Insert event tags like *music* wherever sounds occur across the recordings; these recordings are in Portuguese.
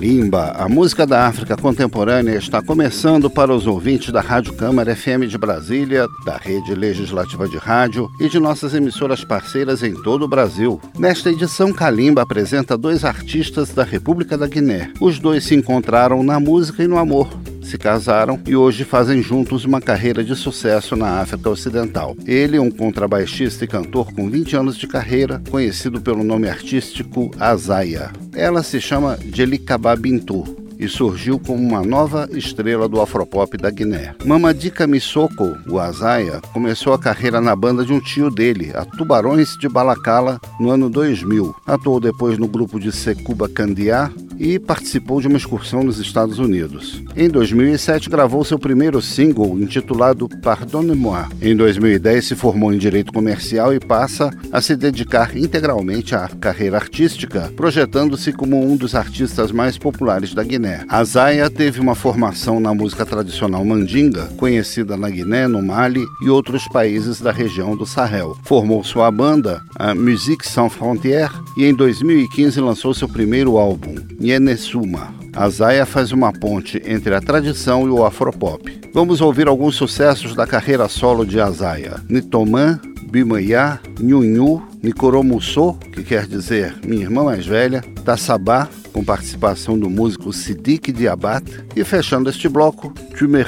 Kalimba, a música da África contemporânea, está começando para os ouvintes da Rádio Câmara FM de Brasília, da Rede Legislativa de Rádio e de nossas emissoras parceiras em todo o Brasil. Nesta edição, Kalimba apresenta dois artistas da República da Guiné. Os dois se encontraram na música e no amor se casaram e hoje fazem juntos uma carreira de sucesso na África Ocidental. Ele é um contrabaixista e cantor com 20 anos de carreira, conhecido pelo nome artístico Azaya. Ela se chama Jelikaba Bintu e surgiu como uma nova estrela do afropop da Guiné. Mamadika Missoko, o Azaya, começou a carreira na banda de um tio dele, a Tubarões de Balacala, no ano 2000. Atuou depois no grupo de Sekuba Candiá e participou de uma excursão nos Estados Unidos. Em 2007 gravou seu primeiro single intitulado Pardonne-moi. Em 2010 se formou em direito comercial e passa a se dedicar integralmente à carreira artística, projetando-se como um dos artistas mais populares da Guiné. A Zaya teve uma formação na música tradicional mandinga, conhecida na Guiné, no Mali e outros países da região do Sahel. Formou sua banda, a Musique Sans Frontières, e em 2015 lançou seu primeiro álbum, Nyenesuma. A Zaya faz uma ponte entre a tradição e o afropop. Vamos ouvir alguns sucessos da carreira solo de Azaya. Nitoman, Bimaya, Nhunhu, Nicoromusso, que quer dizer minha irmã mais velha, Tassabá, com participação do músico Sidik Diabat, e fechando este bloco, Tu me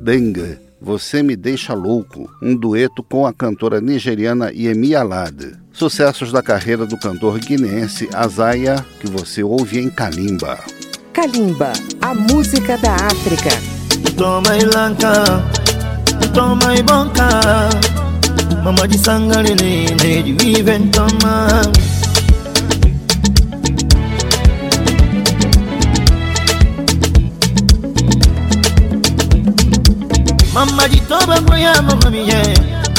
dengue, Você Me Deixa Louco, um dueto com a cantora nigeriana Yemi Alade. Sucessos da carreira do cantor guineense Azaya, que você ouve em Kalimba. Kalimba, a música da África. Toma ilanka, toma ibonka, Mama di sangare ne made you even come out Mama di toba kwaya mama miye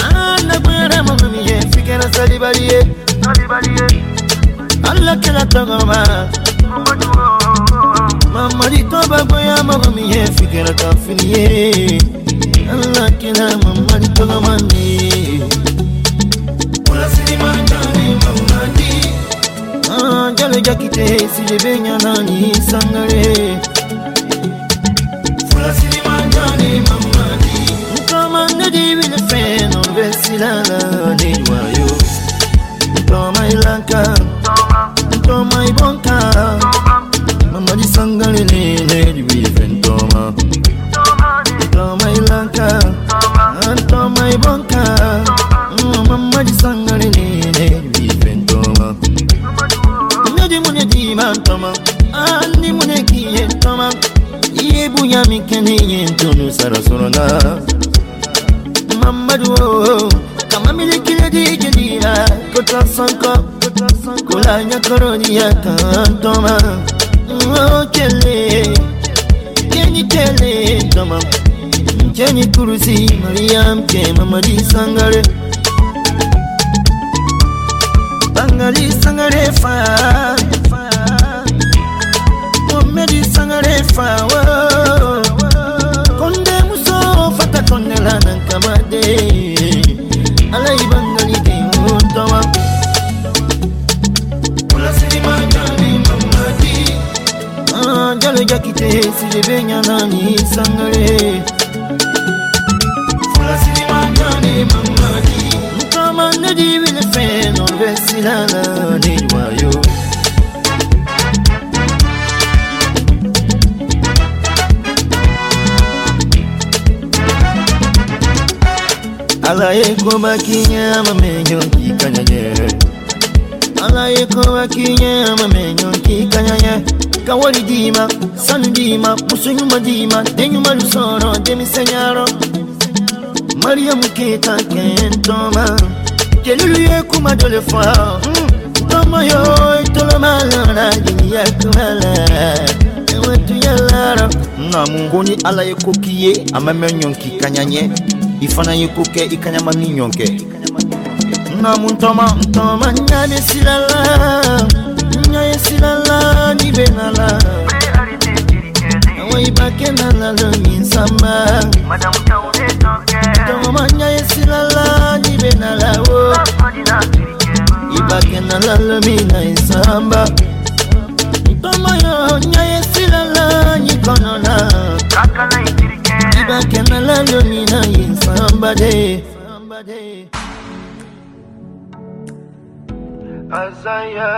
Anna kwaya mama miye Fikera salibaliye. Salibaliye. Allah kila togoma Mama di toba kwaya mama miye Fikera kafiniye alakina mama likolo mani ah, jalekaki te esi ebenya nani sangale kamandedi bilefe novesilala nidwayo ntoma elaka ntoma ibonka bonka. Mm, Mamma di sangare nene Vivento Mio di mune di mantoma Anni mune ki yentoma Yebu ya mikene yentonu sarasorona Mamma du Kama mili kile di jelila Kota sanko Kulanya koronia kantoma mm, oh, Kele Kenyi kele. Toma Kele Mcheni kurusi Maria mke mama lisangare Bangali sangare fa Muhammadi sangare fa Konde muso fata konde la nankamade Alai bangali de mutawa Kula sinima jani mamadi Jale jakite sijebenya nani sangare Sangare lala ni wayo Alaye kwa makinyama menyonki kanyanye Kawali dima, sanu dima, pusu nyuma dima Denyuma lusoro, demi senyaro Mariamu kita kentoma jelulu ye kuma dɔ le fɔ tɔmɔ yɔ tɔlɔmɔ lana jeliya kuma la ɛwɛtuya lara. nka mun ko ni ala ye ko k'i ye a ma mɛn ɲɔn k'i kaɲa ye ko kɛ ni ɲɔn kɛ nka mun tɔma tɔma ɲa bɛ sira la ɲa ye sira la ni bɛ na la awɔ i b'a kɛ la lo nin sanba tɔmɔ ɲa ye sira la penala wo ibakenala lomi na esamba ntomoyo nya esilala nyikonona ibakenala lomi na esamba de. Azaya.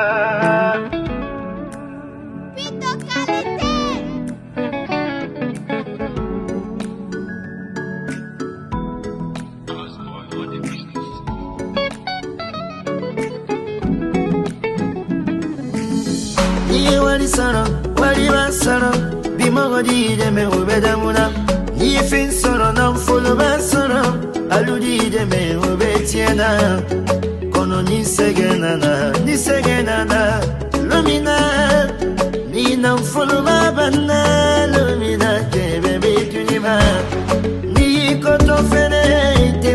wali sɔrɔ wali b'a sɔrɔ bi mɔgɔ di dɛmɛ o bɛ damu na n'i ye fɛn sɔrɔ follow b'a sɔrɔ alu di dɛmɛ o bɛ tiɲɛ na ni sɛgɛn nana ni sɛgɛn nana lomina ni non b'a banna lomina dɛmɛ bɛ duni ma n'i y'i kɔtɔ fɛnɛ i tɛ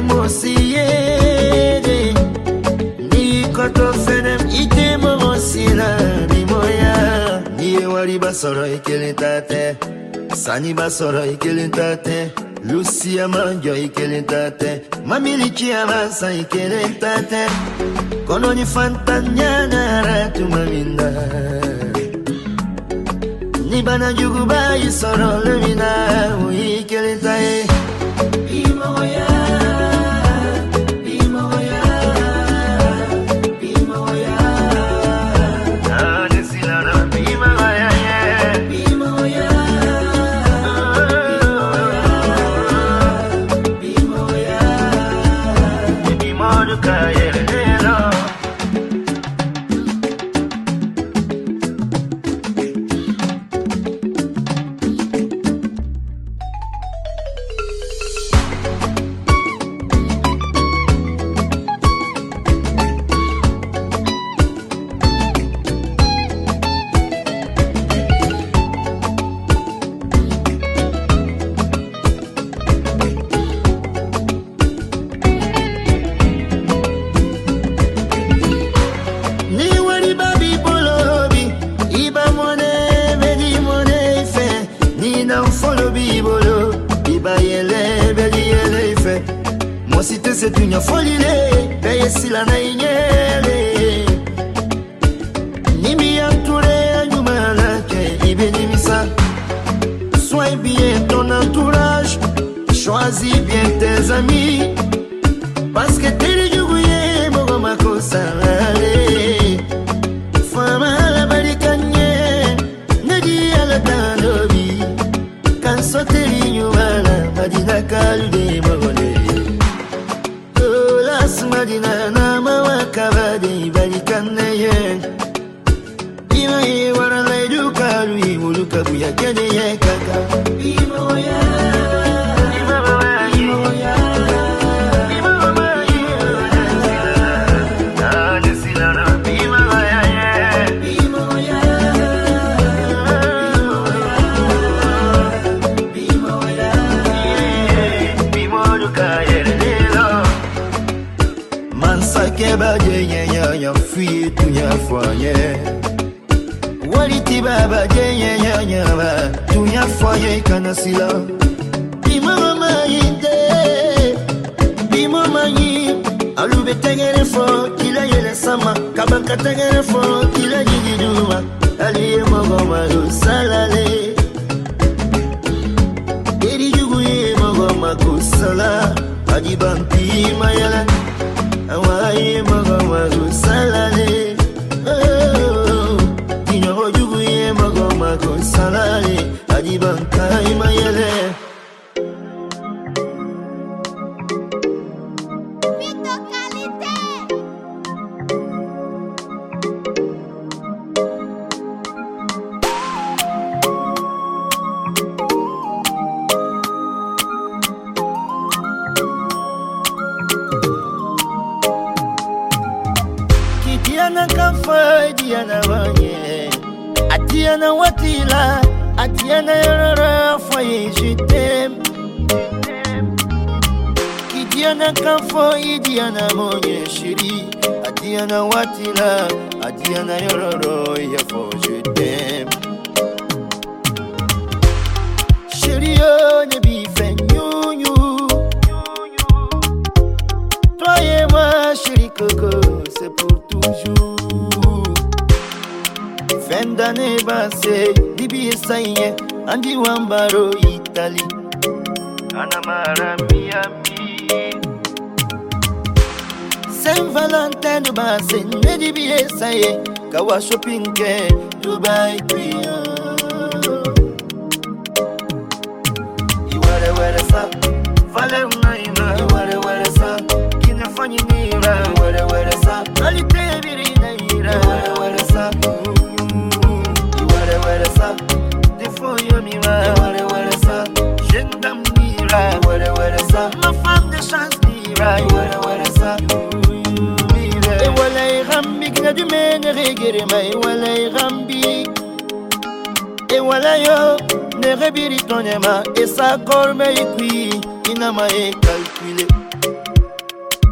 n'i y'i kɔtɔ fɛnɛ i tɛ. Omari bá sọ̀rọ̀ ìkíni. Sani bá sọ̀rọ̀ ìkíni tàtẹ́. Lucia máa ń Mamili ìkíni tàtẹ́. Mamilichi amansa ìkíni. Kononi fantanyana ratu maminda. Nibana jugu báyìí sọ̀rọ̀ lómìnà ìkíni tàyè. tunyafoye. Waliti baba jeyeyanyaba tunyafoye kanasila bimomamayite bimomayi alube tegere fo kila yele sama kabaka tegere fo kila jigiduma aliye mogomalu salale. Erijugu ye mogomakusala adibantimayala awaye mo mago salale. Oh, Kinyo ojugu ye mago mago salale. Adiban kaima yele Bibi anamwonyeshiri ati anawatila ati anayororo ya fojude shiriyone bife nyunyu Toi et moi chéri coco c'est pour toujours. Fin d'année base, Bibi esaye. Andi wambaro Italie Anamara Miami. Saint Valentin de Basse, Nedibi et Saïe, Kawa Shopping, Dubai, Pia. Iware ware sa, vale unaima. Iware ware sa, kinafanya nira. Iware ware sa, alite birina ira. Iware ware sa, iware ware sa, defo yomira. Iware ware sa, jendam nira. Iware ware sa, ma femme de chance nira. Iware ware sa, mire. di mene regere mai wala igambi e wala yo ne rebiri tonyema e sa gorme ikui e inama e calcule.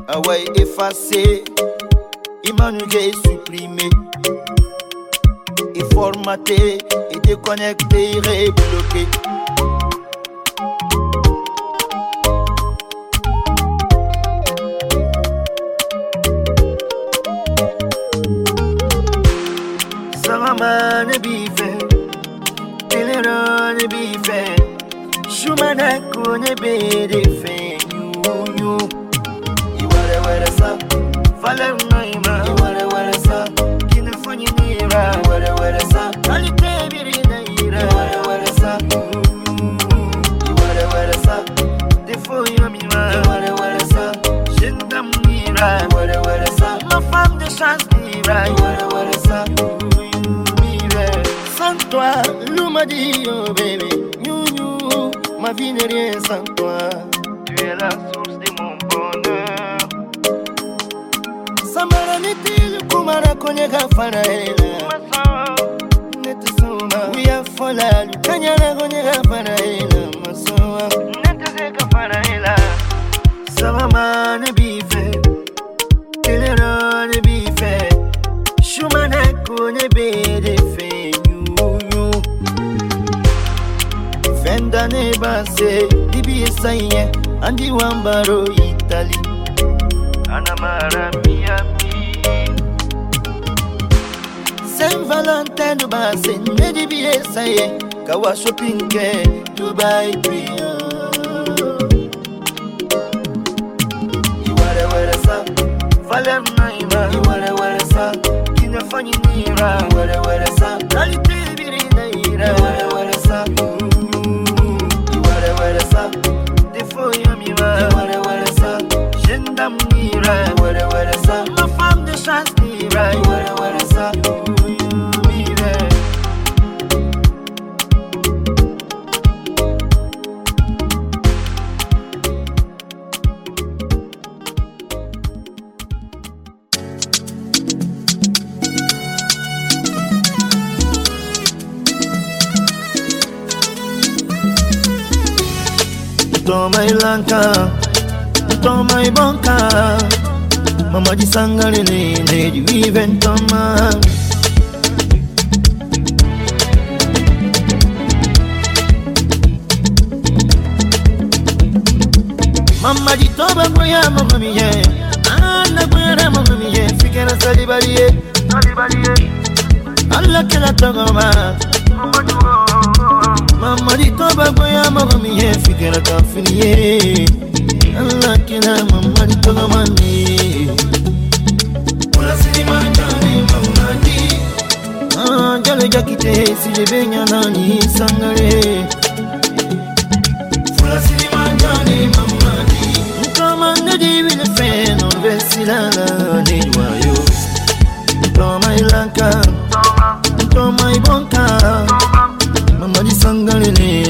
Awai e effacer immanuel e supprimer et formater et déconnecter et bloquer رانه بیفه دل رانه بیفه. شما نکنه بری فیو یو یواره وره سا فلم نایما یواره وره سا کنه فنی نیرا. یواره وره سا حالی تبیری نیرا. یواره وره سا. یواره وره سا دفو یامیما یواره وره سا شندم نیرا یواره وره سا مفهم دشانس نیرا یواره وره سا. M'a dit oh bébé New new Ma vie n'est rien sans toi Tu es la source de mon bonheur Samara nitil kumara konyega faraela Nete soma Uya fola lukanyana konyega faraela base Bibi esaye Andi wambaro Italy. Anamara Miami Saint Valentin de base Nedibi esaye Kawa shopping ke Dubai Pia Iware ware sa Vale naima. Iware ware sa Kinafanya nira Iware ware sa Kalite biri na ira Iware ware sa right. What a what a. My foundation's be right. where a what a song. You, you be there. Toma ibonka. Mama jisangale ne ne juive ntoma Mama jitoba ngoya mama miye Ana gwere mama miye Fikera salibaliye Allah kila togoma Mama jitoba ngoya mama miye Fikera kafiniye Allah kila mama jitogoma ni Kula sinima jani mama di Ah, jale jakite sijebenya nani sangare Fula sinima jani mama di Nkama nedi wile feno vesilala ni wayo Nkama ilanka Nkama ibonka Mama di sangare ni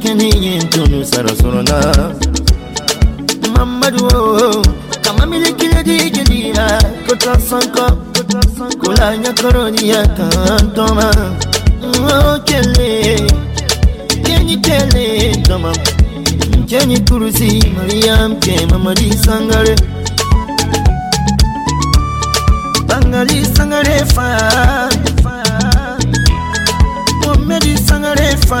kini tunu sarasuruna mamadu kama mili kile dijidira kota sanko kula nya koroni ya tantoma kele kenyi kele toma kenyi kurusi mariam ke mamadi sangare bangali sangare fa Medi sangare fa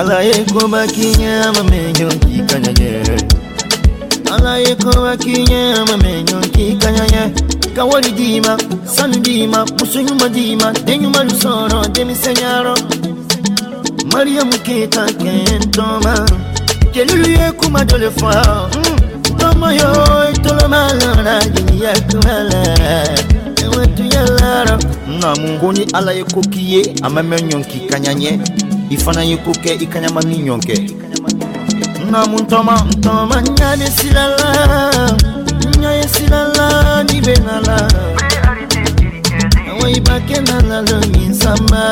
alayeko bakinya bamenyo nkikanyaye alayeko bakinya bamenyo nkikanyaye kawali dima sanu dima musunyuma dima denyuma lusoro demisenyaro mariyamu keta kentoma. Kelulu ye kuma dole fa hmm. Toma yo etolomalara yenyiyakumala ewetu yalara na mungoni alayekokiye amamenyo nkikanyanye i fana ye ko kɛ i kaɲama ni ɲɔn kɛ nka mun tɔma ntɔma ɲa be sira la ɲa ye sira la ni be na la awa i b'a kɛ na la lo min sanba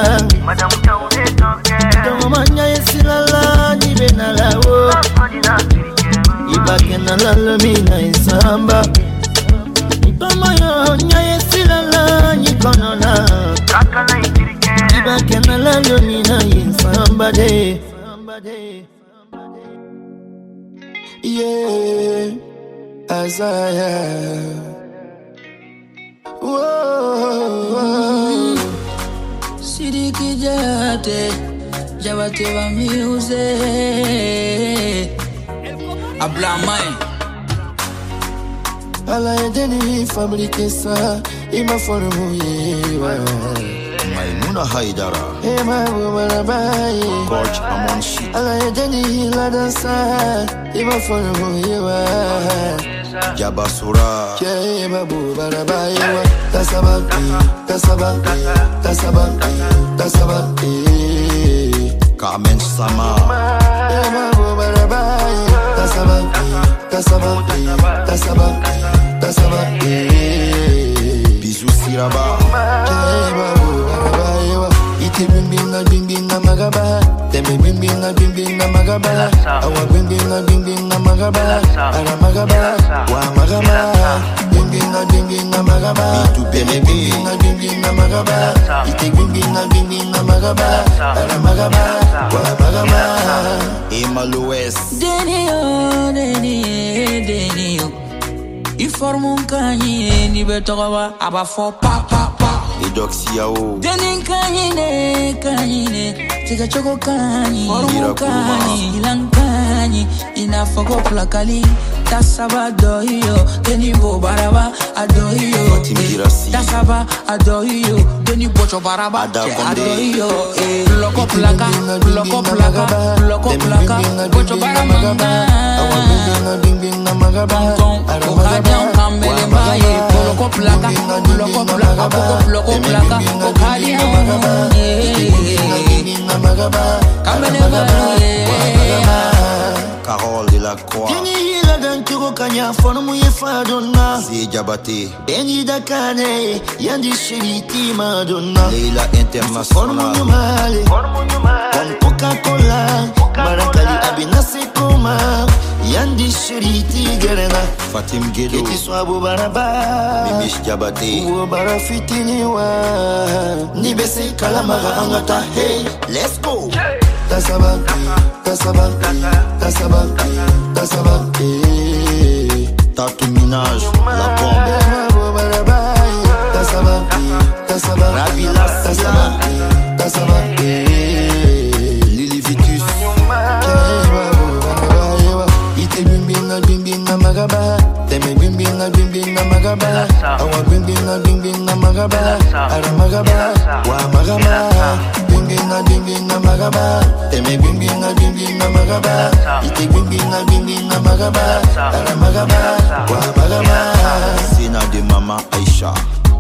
tɔgɔma ɲa ye sira la ni be na la o i b'a kɛ na la lo min na i sanba ntɔma yo ɲa ye sira la ni kɔnɔ la If I can allow you, me now somebody. Yeah, as I am. Whoa, Sidi kijate, jawate wa miuze. Ablamai. Ala edeni fabrikesa, ima formu yewa. da haidara. Hey mahbuba na bayi gorge amonsu ala ya dani hila dan sa iba fara goyewa jaba sura. Ke mahbuba na bayi wa tasabanki tasabanki tasabanki tasabanki kamen sama. Hey mahbuba na bayi tasabanki tasabanki tasabanki tasabanki bisu siraba. They bring bring a bring bring a magaba. They bring bring bring a bring bring a magaba. I want bring bring a bring bring a magaba. Ara magaba, wa magaba. Bring bring a bring bring a magaba. They bring bring a bring bring a magaba. It take bring bring a bring bring a magaba. Ara magaba, wa magaba. Imalues. Denio, denio, denio. Informo un cagnino di betogava, aba fo pa pa. doxia o Denin kanyine kanyine Tiga choko kanyi Orumu kanyi Ilan kanyi Inafoko plakali Tasaba dohiyo Denibo baraba adohiyo. Tasaba adohiyo Deni bocho baraba adohiyo Loko plaka Loko plaka Loko plaka Bocho baraba Awa binga binga magaba. Kong Kong Kong Kong Kong Kong Kong Kong Kong loco placa, loco placa, poco loco placa, Ocadia. Come and never, Carole kanya fono mu ye fa donna si jabate bengi da kane yandi shiriti madonna leila international. Fono mu male eh. con coca cola marakali abinase koma yandi shiriti gerena fatim gedo kiti swabu baraba mimish jabate wo bara fitini wa ni bese kalamara angata. Hey let's go. Yeah. Tasabaki, tasabaki, tasabaki, tasabaki. Nicki Minaj, la bombe. Tassava, Tassava, Rabi Lassia, Tassava, Lili Vitus. Ite bimbinga bimbinga magaba. magaba. Awa gwingina dingina magaba. Ara magaba. Wa magaba. Gwingina dingina magaba. Teme gwingina dingina magaba. Iti gwingina dingina magaba. Ara magaba. Wa magaba. Sina de mama Aisha.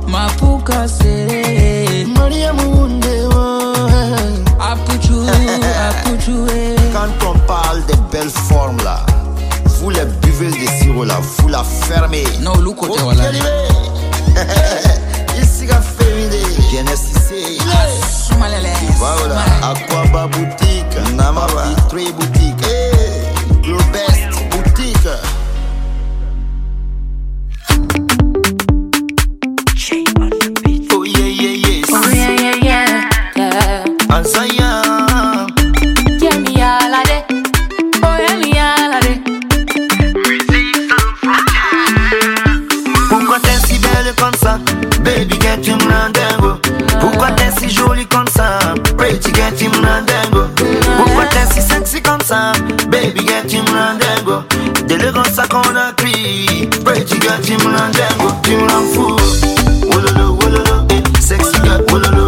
Mapuka sere Maria Mundewa Apuchu, apuchu eh. Quand on parle de belles form là Vous les de vous la fermez. Non, le côté. Ici. Voilà, *laughs* boutique, boutique. Oh yeah yeah yeah, yeah yeah yeah, yeah. him nandango. Pourquoi t'es si jolie comme ça? Pretty get him nandango. Pourquoi t'es si sexy comme ça? Baby get him nandango. Délégance ça qu'on a pris. Pretty get him nandango. Tu m'en fous. Wololo, wololo. Sexy get.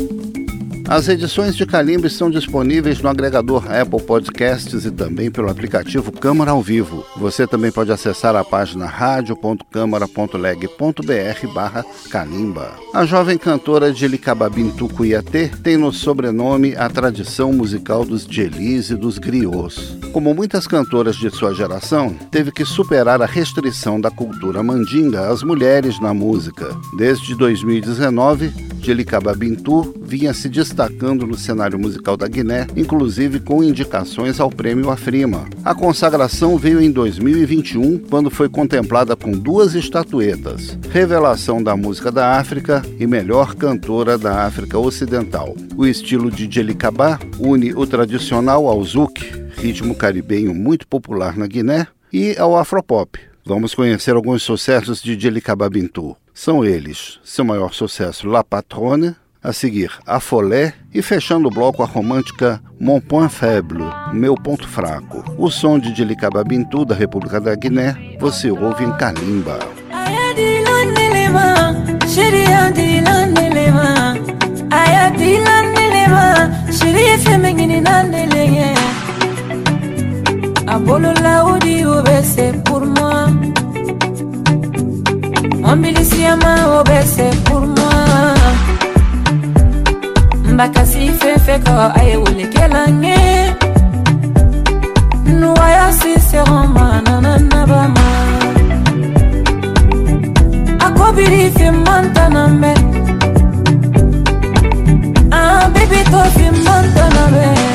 As edições de Calimba estão disponíveis no agregador Apple Podcasts e também pelo aplicativo Câmara ao Vivo. Você também pode acessar a página radio.câmara.leg.br barra Calimba. A jovem cantora Jelicababintu Cuiatê tem no sobrenome a tradição musical dos Djelis e dos griots. Como muitas cantoras de sua geração, teve que superar a restrição da cultura mandinga às mulheres na música. Desde 2019, Jelicaba Bintu vinha se destacando no cenário musical da Guiné, inclusive com indicações ao prêmio Afrima. A consagração veio em 2021, quando foi contemplada com duas estatuetas: Revelação da Música da África e Melhor Cantora da África Ocidental. O estilo de Jelicaba une o tradicional ao zouk, ritmo caribenho muito popular na Guiné, e ao afropop. Vamos conhecer alguns sucessos de Jelicaba Bintu. São eles seu maior sucesso La Patrone, a seguir A Folé e fechando o bloco a romântica Mon Point Faible, Meu Ponto Fraco. O som de Dilicaba Bintu da República da Guiné. Você ouve em Kalimba. A bolo la udi obese pour moi. Ombilisiama obese pour moi makasi fefe ka a ye wele kɛla ɲe nuwaya sisɛgɔma nananabama a kobiri fimantanamɛ a ah, bibi to fimantanamɛ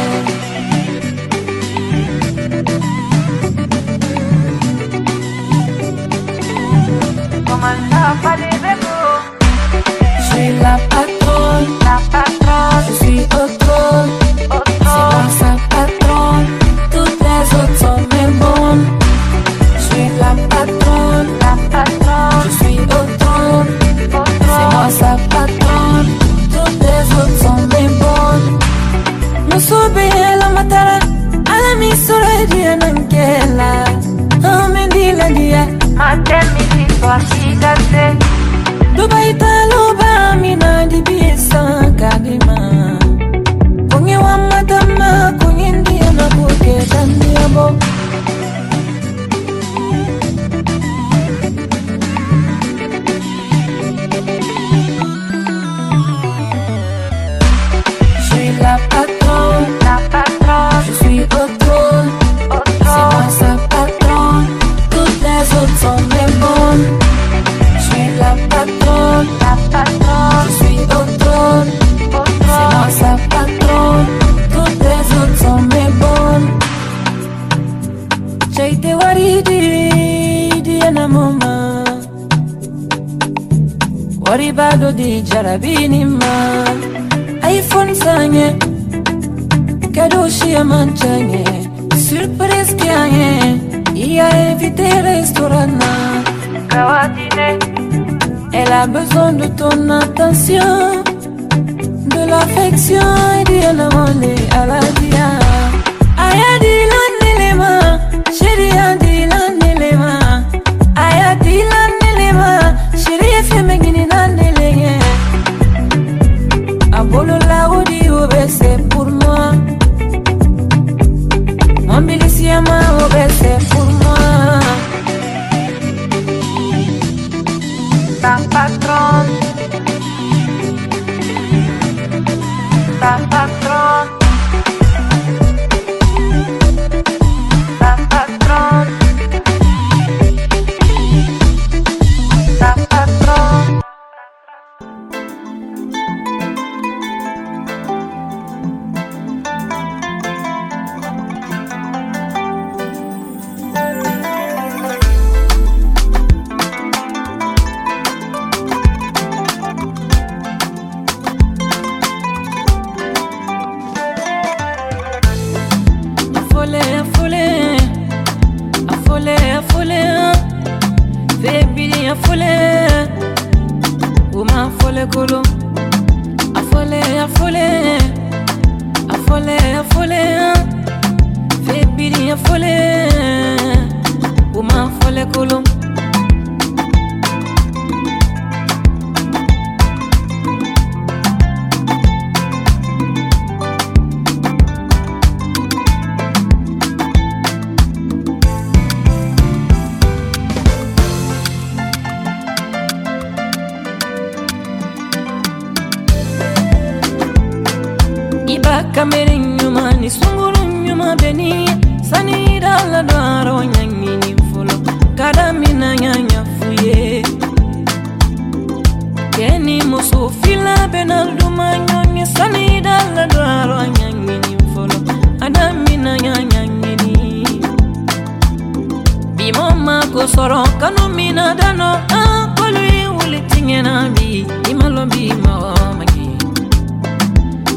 sɔrɔ kanu min na danɔ an kɔlu ye wuli tiɲɛna bi i ma lɔn bi mɔgɔ ma kɛ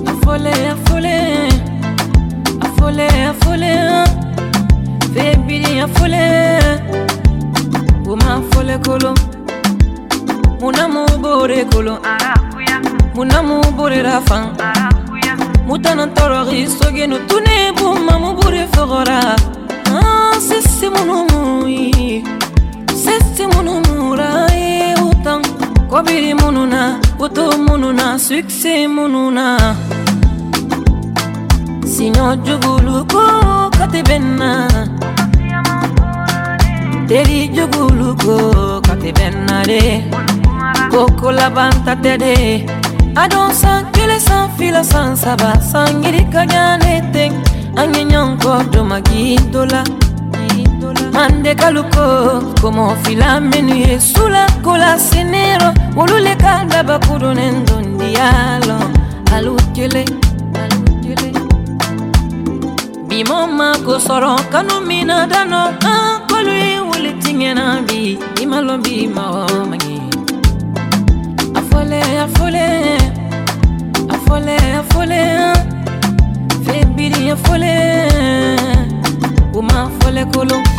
a fɔlɛ a. Fɔlɛ a fɔlɛ a fɔlɛ febiri a fɔlɛ o ma fɔlɛ kolo muna mu bore kolo muna mu bore ra fan mutana tɔrɔgi sogenu tune buma mu bore fɔgɔra Ah, sisi munu mui Sesti munu murayi utan Kobiri mununa Utu mununa Suksi mununa Sinyo jugulu ko kate benna Teri jugulu ko kate benna de Koko labanta tede Adon san kele san fila san saba Sangiri kanyane teng Anyenyon kodo magidola Anyenyon kodo magidola mandeka lukoko mofila menu ye sula kola senero woluleka dabakulu ne nzondi yalo alukele bimoma kosɔrɔ kanu mina dano an kolu ye wuli tiŋɛna bi i ma lɔn bi mɔgɔ ma ɲɛ a fɔle a fɔle a fɔle a fɔle febiri a fɔle o ma fɔle kolon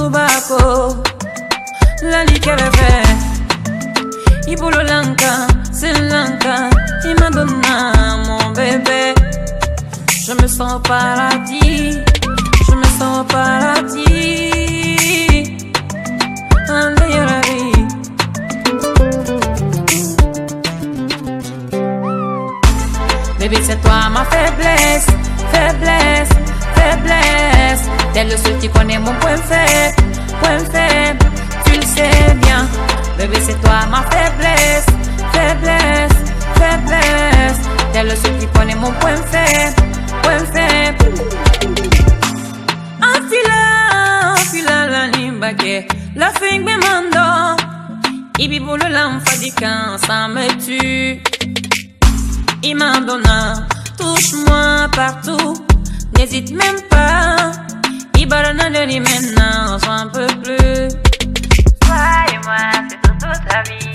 La lubako lalikɛrɛfɛ i bololankan senlankan i ma donna mon bébé. Je me sens paradis je me sens au paradis. Ande yɛrɛri Baby, c'est toi ma faiblesse, faiblesse, faiblesse. T'es le seul qui connaît mon point faible, point faible. Tu le sais bien. Bébé, c'est toi ma faiblesse, faiblesse, faiblesse. T'es le seul qui connaît mon point faible, point faible. Enfila, enfila la limbake, la figue me mando. Ibi bolo l'enfadican, ça me tue. Il m'abandonne, touche-moi partout, n'hésite même pas. De maintenant, sois un peu plus. Toi et moi, c'est pour toute la vie.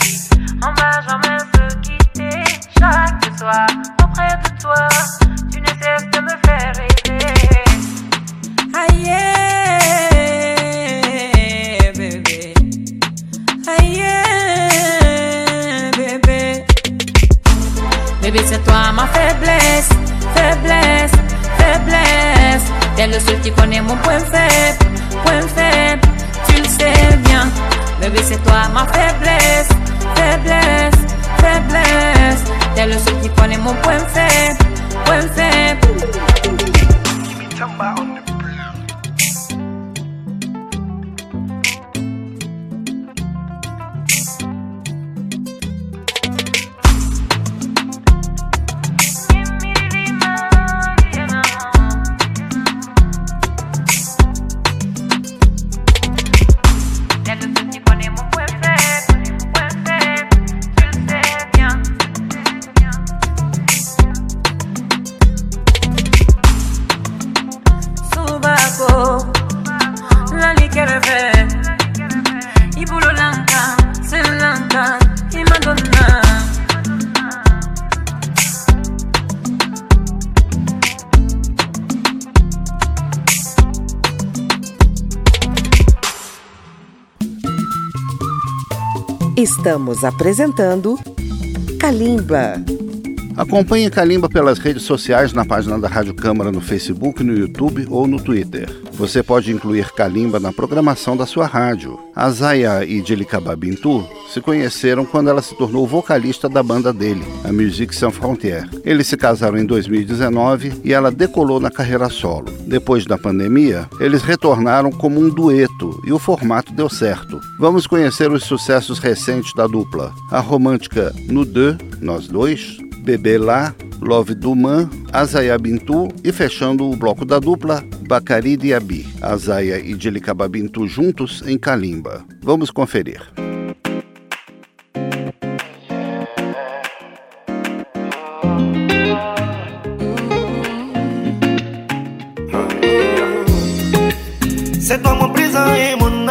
On va jamais se quitter. Chaque soir, auprès de toi, tu ne cesses de me faire rêver. Aïe, bébé. Aïe, bébé. Bébé, c'est toi ma faiblesse, faiblesse. T'es le seul qui connaît mon point faible, point faible, tu le sais bien. Bébé, c'est toi ma faiblesse, faiblesse, faiblesse. T'es le seul qui connaît mon point faible, point faible. Estamos apresentando Kalimba. Acompanhe Calimba pelas redes sociais na página da Rádio Câmara no Facebook, no YouTube ou no Twitter. Você pode incluir Calimba na programação da sua rádio. A Zaya e Jelicaba Bintu se conheceram quando ela se tornou vocalista da banda dele, a Musique Sans Frontières. Eles se casaram em 2019 e ela decolou na carreira solo. Depois da pandemia, eles retornaram como um dueto e o formato deu certo. Vamos conhecer os sucessos recentes da dupla. A romântica Nous Deux, Nós Dois, Bebê Lá, Love Duman, Azaya Bintu e fechando o bloco da dupla, Bacari Diaby, Azaya e Jelicaba Bintu juntos em Kalimba. Vamos conferir.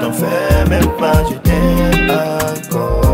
T'en fais même pas, t'aime encore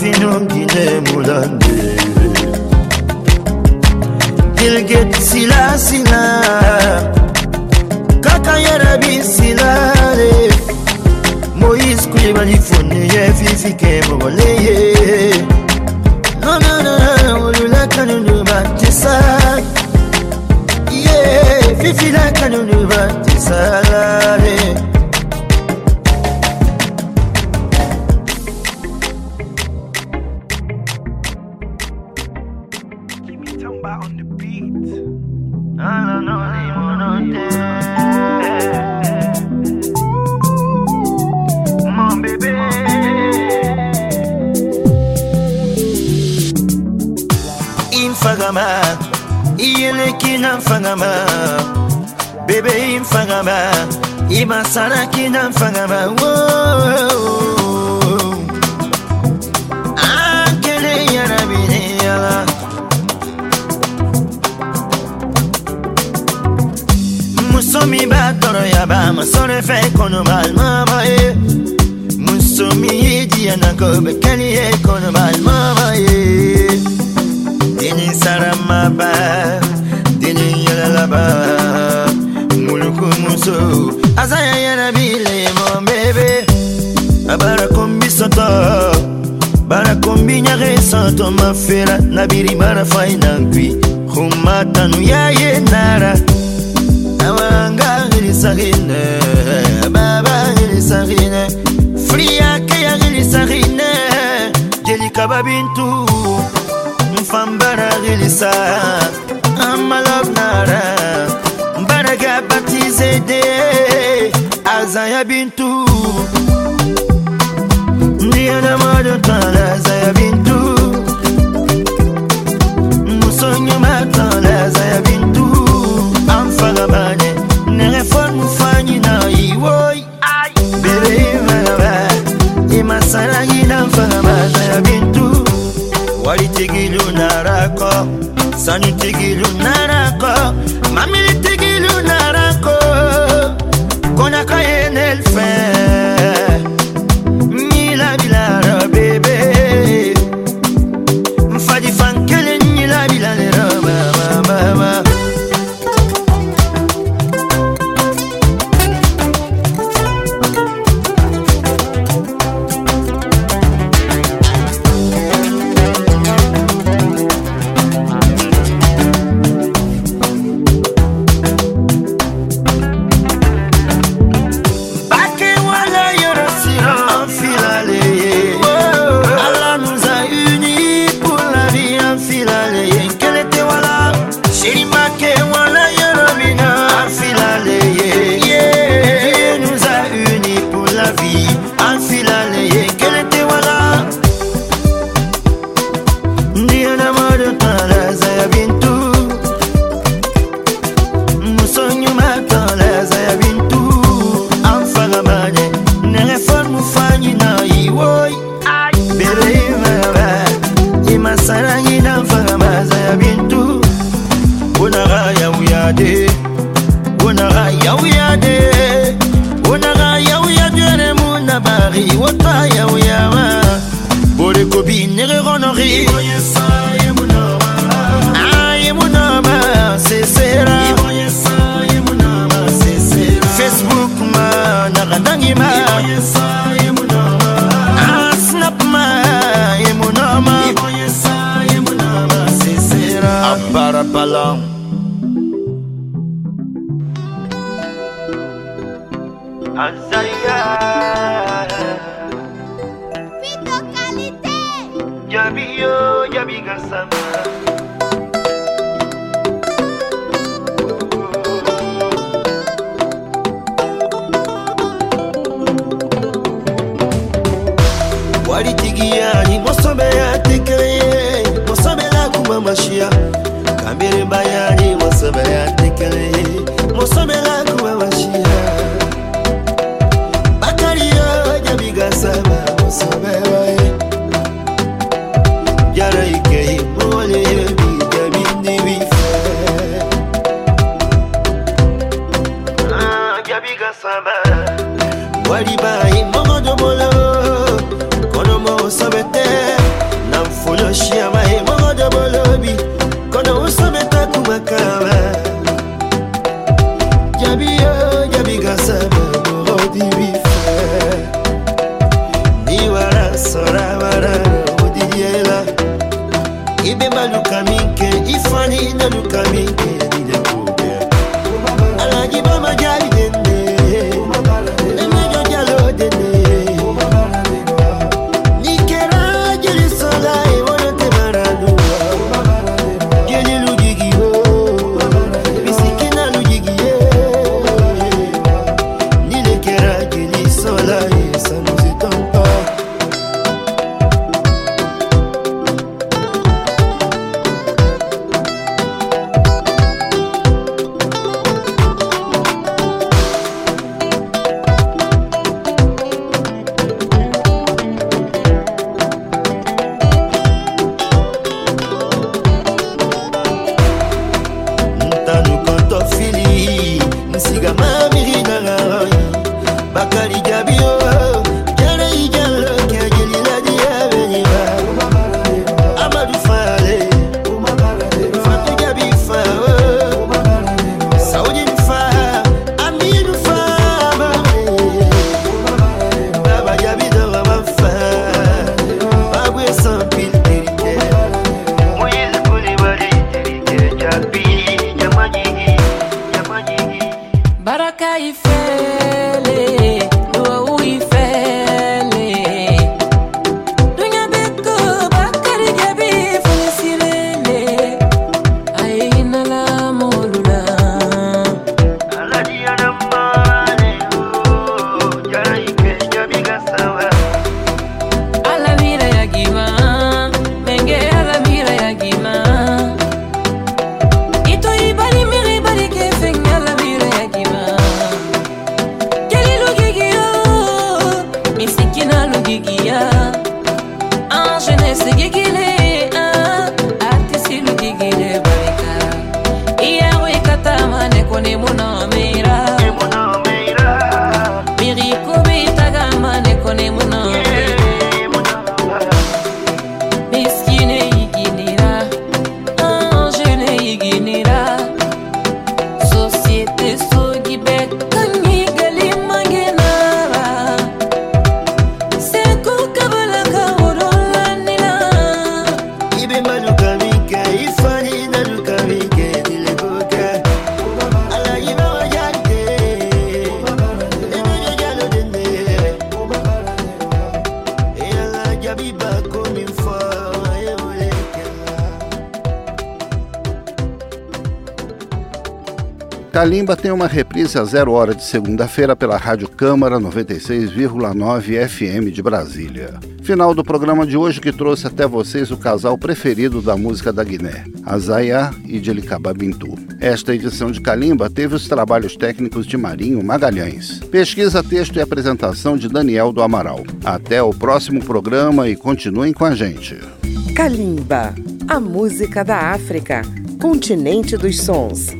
Sinong ginemulandı Gilgit sila sila Kaka yarabi silare Moïse Koulibaly ye Fifike moboleye No no no no Olula kanunu batisa Ye Yeah Fifila kanunu batisarare Yeah kina mfangama bebe imfangama imasana kina mfangama akele yarabine yala musomi b'a tɔɔrɔ yaba masɔrɔ fɛ kɔnɔbalima ma ye musomi ye diyana ko bɛ kɛli ye kɔnɔbalima ma ye denisara ma baa. baba muluku muso aza ya ye na bilemo mbebe barakombi soto barakombi nyare santo mafela na birima na fai na nkwi humatanu ya ye nara awanga gilisarine baba gilisarine fri yake ya gilisarine jelikaba bintu mfambara gilisa talaza ya bintu. Ndiya na mado talaza ya bintu. Musonyo ma talaza ya bintu. Amfaga bane ne reforme fanyi na iwoi. Bebe imagaba imasalagi na mfaga bata ya bintu. Walitigilunarako sanitigilu see. nukamike ifani na nukamike nidekuja my majali Paranaíba tem uma reprise a zero hora de segunda-feira pela Rádio Câmara 96,9 FM de Brasília. Final do programa de hoje que trouxe até vocês o casal preferido da música da Guiné, Azaia e Dilicaba Bintu. Esta edição de Calimba teve os trabalhos técnicos de Marinho Magalhães. Pesquisa, texto e apresentação de Daniel do Amaral. Até o próximo programa e continuem com a gente. Calimba, a música da África, continente dos sons